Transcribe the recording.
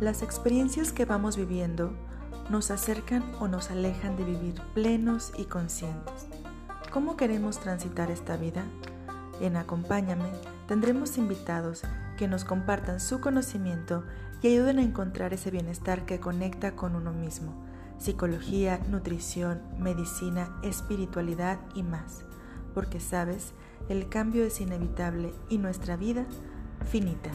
Las experiencias que vamos viviendo nos acercan o nos alejan de vivir plenos y conscientes. ¿Cómo queremos transitar esta vida? En Acompáñame tendremos invitados que nos compartan su conocimiento y ayuden a encontrar ese bienestar que conecta con uno mismo. Psicología, nutrición, medicina, espiritualidad y más. Porque sabes, el cambio es inevitable y nuestra vida finita.